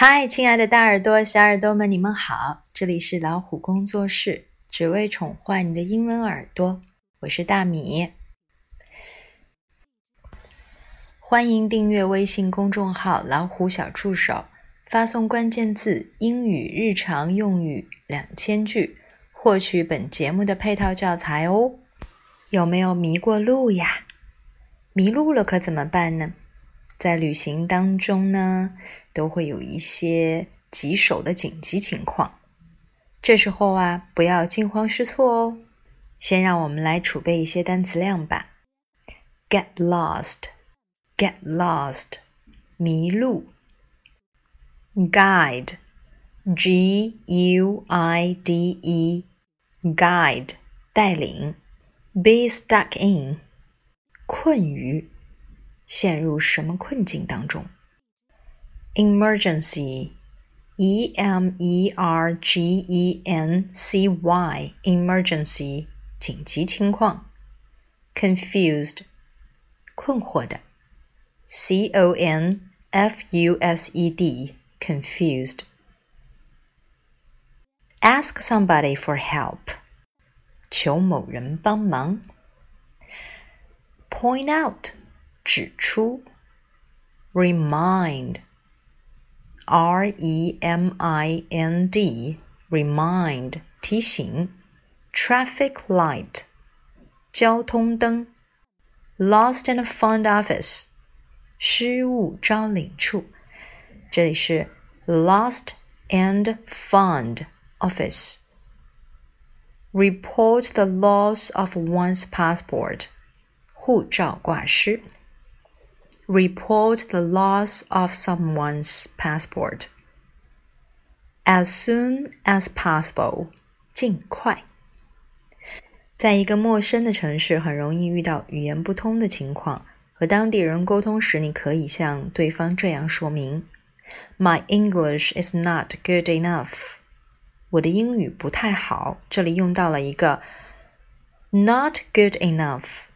嗨，亲爱的大耳朵、小耳朵们，你们好！这里是老虎工作室，只为宠坏你的英文耳朵。我是大米，欢迎订阅微信公众号“老虎小助手”，发送关键字“英语日常用语两千句”，获取本节目的配套教材哦。有没有迷过路呀？迷路了可怎么办呢？在旅行当中呢，都会有一些棘手的紧急情况，这时候啊，不要惊慌失措哦。先让我们来储备一些单词量吧。Get lost，get lost，迷路。Guide，G U I D E，guide，带领。Be stuck in，困于。陷入什么困境当中？Emergency，E M E R G E N C Y，emergency，紧急情况。Confused，困惑的。C O N F U S E D，confused。Ask somebody for help，求某人帮忙。Point out。 指出，remind，r e m i n d，remind 提醒，traffic light 交通灯，lost and found office 失物招领处，这里是 lost and found office。Report the loss of one's passport，护照挂失。 report the loss of someone's passport as soon as possible，尽快。在一个陌生的城市，很容易遇到语言不通的情况。和当地人沟通时，你可以向对方这样说明：“My English is not good enough。”我的英语不太好。这里用到了一个 “not good enough”。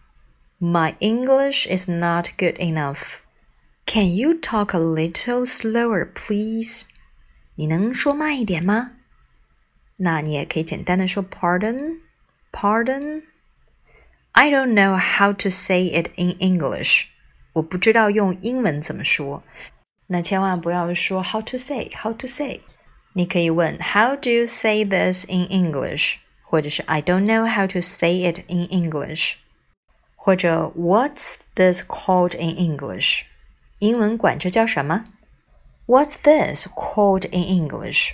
my English is not good enough. Can you talk a little slower, please? 你能说慢一点吗？那你也可以简单的说 pardon, pardon. I don't know how to say it in English. 我不知道用英文怎么说。那千万不要说 how to say, how to say。你可以问 How do you say this in English？或者是 I don't know how to say it in English。或者 What's this called in English？英文管这叫什么？What's this called in English?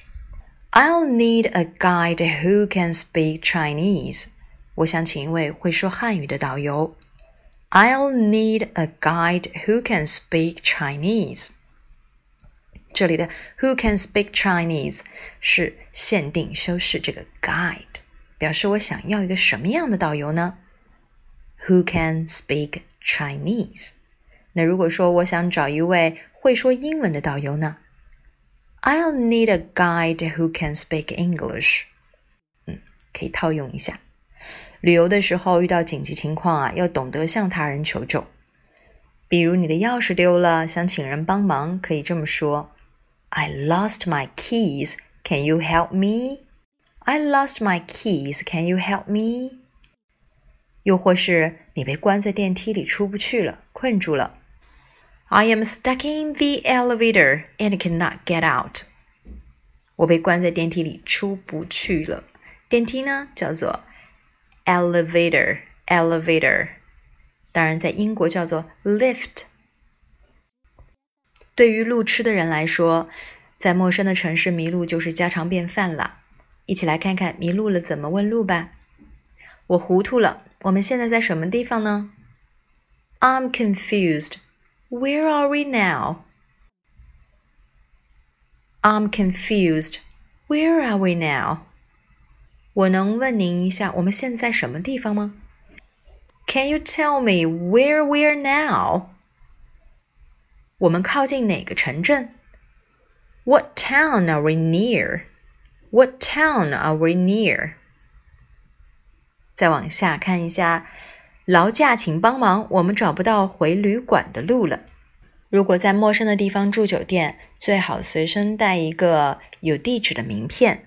I'll need a guide who can speak Chinese. 我想请一位会说汉语的导游。I'll need a guide who can speak Chinese. 这里的 who can speak Chinese 是限定修饰这个 guide，表示我想要一个什么样的导游呢 ？who can speak Chinese。那如果说我想找一位会说英文的导游呢？I'll need a guide who can speak English。嗯，可以套用一下。旅游的时候遇到紧急情况啊，要懂得向他人求救。比如你的钥匙丢了，想请人帮忙，可以这么说：I lost my keys. Can you help me? I lost my keys. Can you help me? 又或是你被关在电梯里出不去了，困住了。I am stuck in the elevator and cannot get out。我被关在电梯里出不去了。电梯呢叫做 elevator，elevator。当然，在英国叫做 lift。对于路痴的人来说，在陌生的城市迷路就是家常便饭了。一起来看看迷路了怎么问路吧。我糊涂了。我们现在在什么地方呢？I'm confused. Where are we now? I'm confused. Where are we now? 我能问您一下，我们现在什么地方吗？Can you tell me where we are now? 我们靠近哪个城镇？What town are we near? What town are we near? 再往下看一下，劳驾，请帮忙，我们找不到回旅馆的路了。 如果在陌生的地方住酒店，最好随身带一个有地址的名片。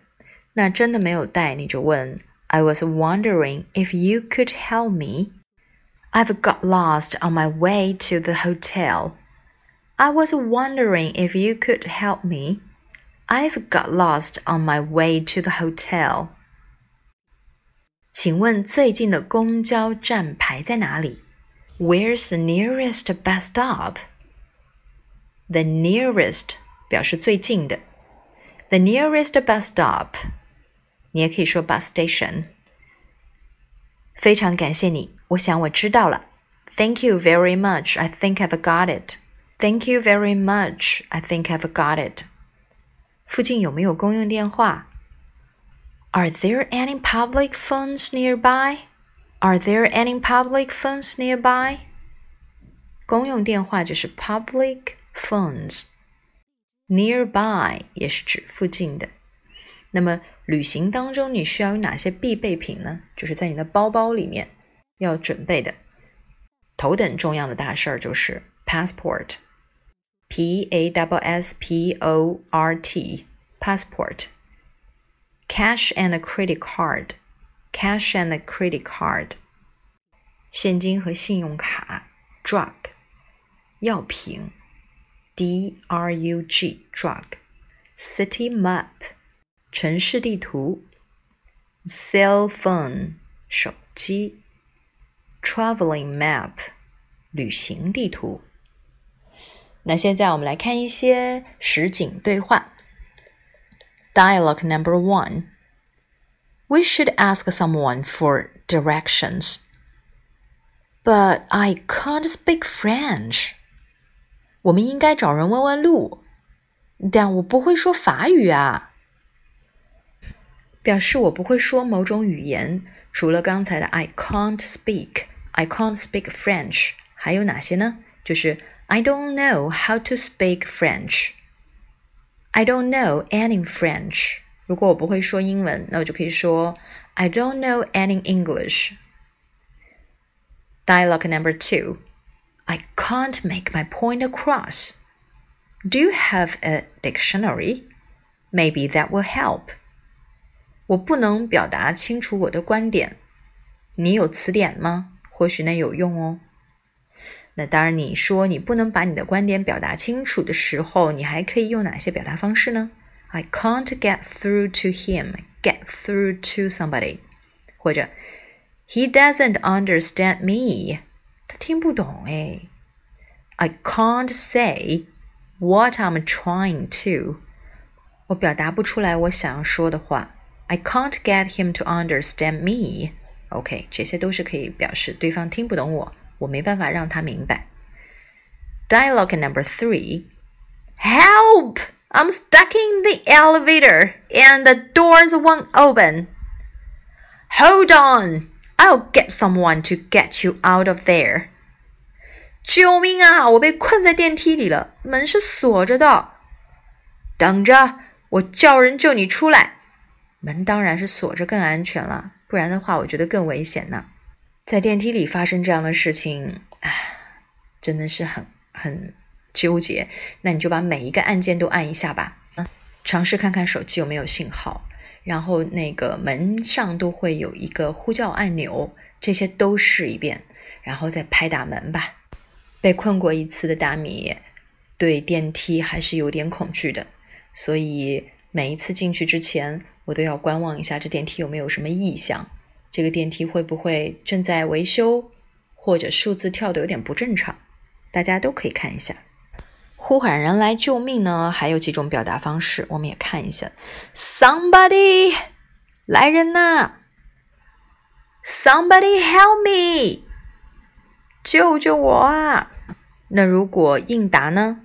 那真的没有带，你就问 I was wondering if you could help me. I've got lost on my way to the hotel. I was wondering if you could help me. I've got lost on my way to the hotel. 请问最近的公交站牌在哪里？Where's the nearest bus stop? The nearest 表示最近的。The nearest bus stop，你也可以说 bus station。非常感谢你，我想我知道了。Thank you very much. I think I've got it. Thank you very much. I think I've got it. 附近有没有公用电话 ？Are there any public phones nearby? Are there any public phones nearby? 公用电话就是 public phones。Nearby 也是指附近的。那么旅行当中你需要有哪些必备品呢？就是在你的包包里面要准备的。头等重要的大事儿就是 passport，p a w s p o r t，passport，cash and credit card，cash and credit card，现金和信用卡，drug，药品。D R U G drug city map 城市地图 cell phone 手机 traveling map 旅行地图。那现在我们来看一些实景对话。 Dialogue number one. We should ask someone for directions. But I can't speak French. 我们应该找人问问路，但我不会说法语啊。表示我不会说某种语言，除了刚才的 I can't speak, I can't speak French，还有哪些呢？就是 I don't know how to speak French, I don't know any French。如果我不会说英文，那我就可以说 I don't know any English。Dialogue number two. I can't make my point across. Do you have a dictionary? Maybe that will help. 我不能表达清楚我的观点。你有词典吗？或许那有用哦。 那当然，你说你不能把你的观点表达清楚的时候，你还可以用哪些表达方式呢？I can't get through to him. Get through to somebody. 或者 He doesn't understand me. 他听不懂哎。I can't say what I'm trying to。我表达不出来我想要说的话。I can't get him to understand me。OK，这些都是可以表示对方听不懂我， 我没办法让他明白。Dialogue number three. Help! I'm stuck in the elevator and the doors won't open. Hold on. I'll get someone to get you out of there. 救命啊！我被困在电梯里了，门是锁着的。等着，我叫人救你出来。门当然是锁着更安全了，不然的话，我觉得更危险呢。 在电梯里发生这样的事情，唉，真的是很很纠结。那你就把每一个按键都按一下吧。嗯，尝试看看手机有没有信号。然后那个门上都会有一个呼叫按钮，这些都试一遍，然后再拍打门吧。被困过一次的大米，对电梯还是有点恐惧的，所以每一次进去之前，我都要观望一下这电梯有没有什么异响，这个电梯会不会正在维修，或者数字跳的有点不正常，大家都可以看一下。呼喊人来救命呢，还有几种表达方式，我们也看一下。Somebody，来人呐！Somebody help me，救救我啊！那如果应答呢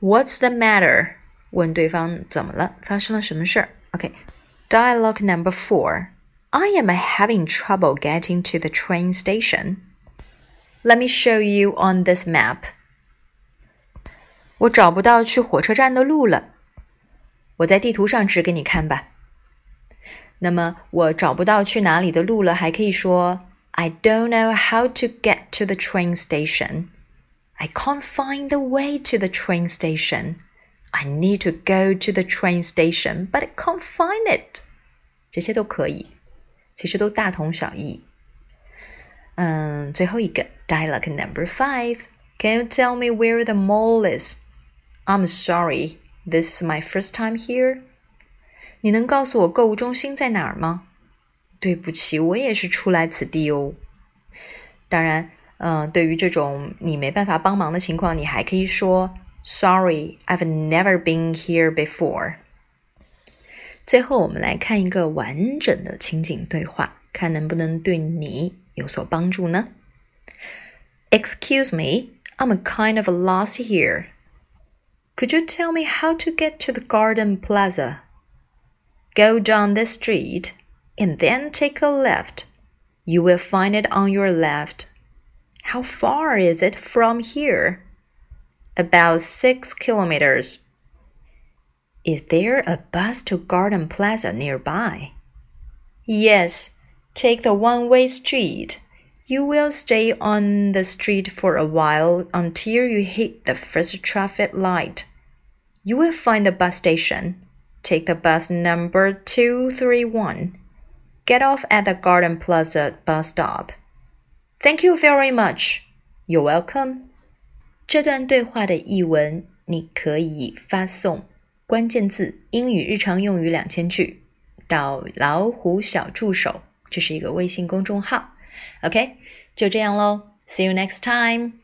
？What's the matter？问对方怎么了，发生了什么事儿？OK，dialogue number four. I am having trouble getting to the train station. Let me show you on this map. 我找不到去火车站的路了，我在地图上指给你看吧。那么我找不到去哪里的路了，还可以说 I don't know how to get to the train station. I can't find the way to the train station. I need to go to the train station, but I can't find it. 这些都可以， 其实都大同小异。嗯，最后一个 dialogue number five. Can you tell me where the mall is? I'm sorry, this is my first time here. 你能告诉我购物中心在哪儿吗？对不起，我也是初来此地哦。当然，嗯、呃，对于这种你没办法帮忙的情况，你还可以说 Sorry, I've never been here before。 最后，我们来看一个完整的情景对话，看能不能对你有所帮助呢？Excuse me, I'm kind of lost here. Could you tell me how to get to the Garden Plaza? Go down this street and then take a left. You will find it on your left. How far is it from here? About six kilometers. Is there a bus to Garden Plaza nearby? Yes, take the one way street. You will stay on the street for a while until you hit the first traffic light. You will find the bus station. Take the bus number 231. Get off at the Garden Plaza bus stop. Thank you very much. You're welcome. 这段对话的译文，你可以发送 关键字“英语日常用语两千句”到“老虎小助手”，这是一个微信公众号。OK，就这样喽。See you next time.